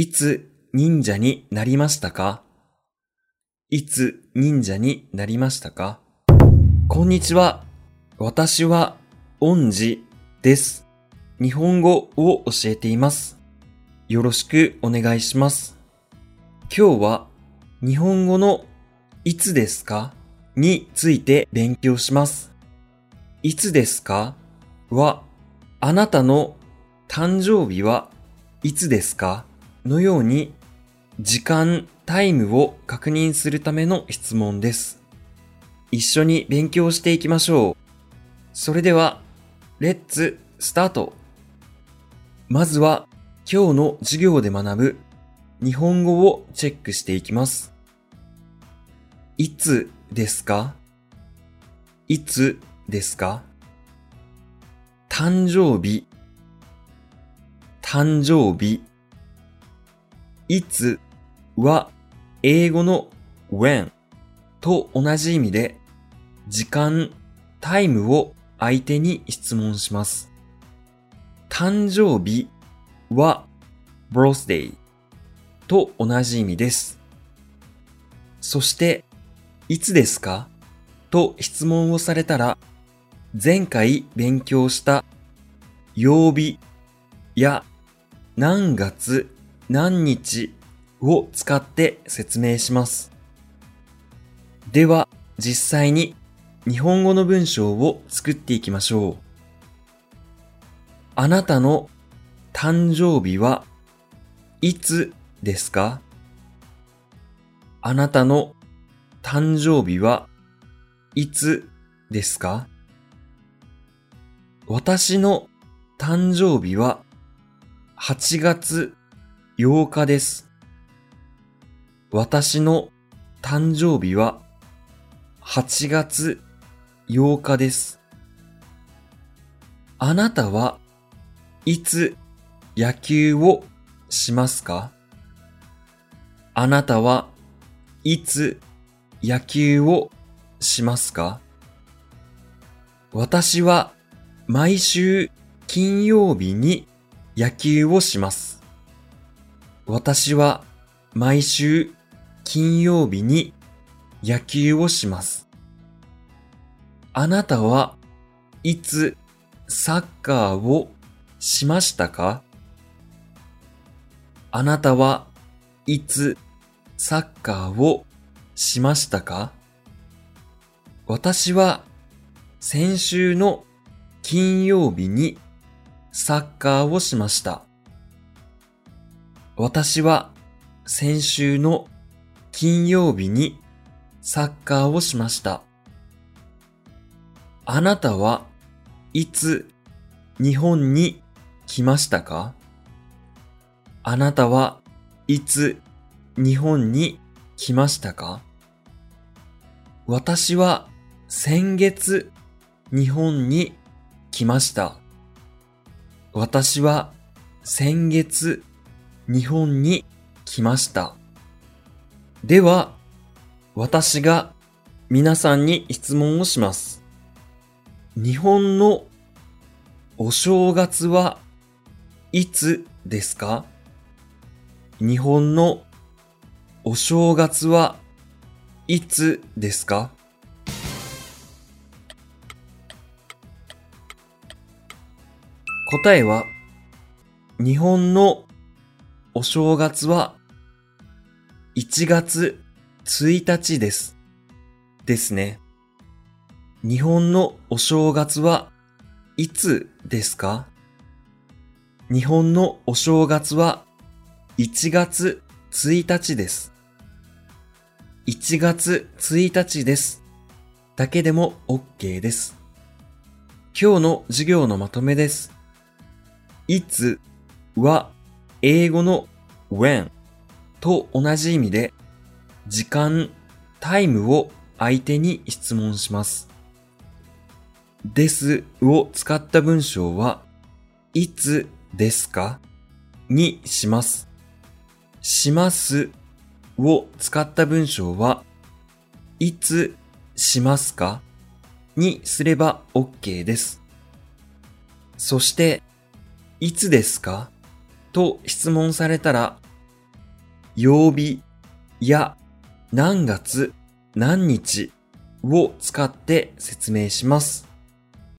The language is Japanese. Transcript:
いつ忍者になりましたか？いつ忍者になりましたか？こんにちは。私は、恩師です。日本語を教えています。よろしくお願いします。今日は、日本語のいつですか？について勉強します。いつですか？は、あなたの誕生日はいつですか？のように、時間、タイムを確認するための質問です。一緒に勉強していきましょう。それでは、レッツスタートまずは、今日の授業で学ぶ日本語をチェックしていきます。いつですか？いつですか？誕生日、誕生日。いつは英語の when と同じ意味で時間、タイムを相手に質問します。誕生日は birthday と同じ意味です。そして、いつですかと質問をされたら、前回勉強した曜日や何月何日を使って説明します。では、実際に日本語の文章を作っていきましょう。あなたの誕生日はいつですか？あなたの誕生日はいつですか？私の誕生日は8月8日です。私の誕生日は8月8日です。あなたはいつ野球をしますか？あなたはいつ野球をしますか？私は毎週金曜日に野球をします。私は毎週金曜日に野球をします。あなたはいつサッカーをしましたか？あなたはいつサッカーをしましたか？私は先週の金曜日にサッカーをしました。私は先週の金曜日にサッカーをしました。あなたはいつ日本に来ましたか？あなたはいつ日本に来ましたか？私は先月日本に来ました。私は先月日本に来ました。では、私が皆さんに質問をします。日本のお正月はいつですか？日本のお正月はいつですか？答えは、日本のお正月は1月1日です。ですね。日本のお正月はいつですか？日本のお正月は1月1日です。1月1日です。だけでも OK です。今日の授業のまとめです。いつは英語の when と同じ意味で時間、タイムを相手に質問します。ですを使った文章はいつですか？にします。しますを使った文章はいつしますか？にすれば OK です。そして、いつですか？と質問されたら、曜日や何月何日を使って説明します。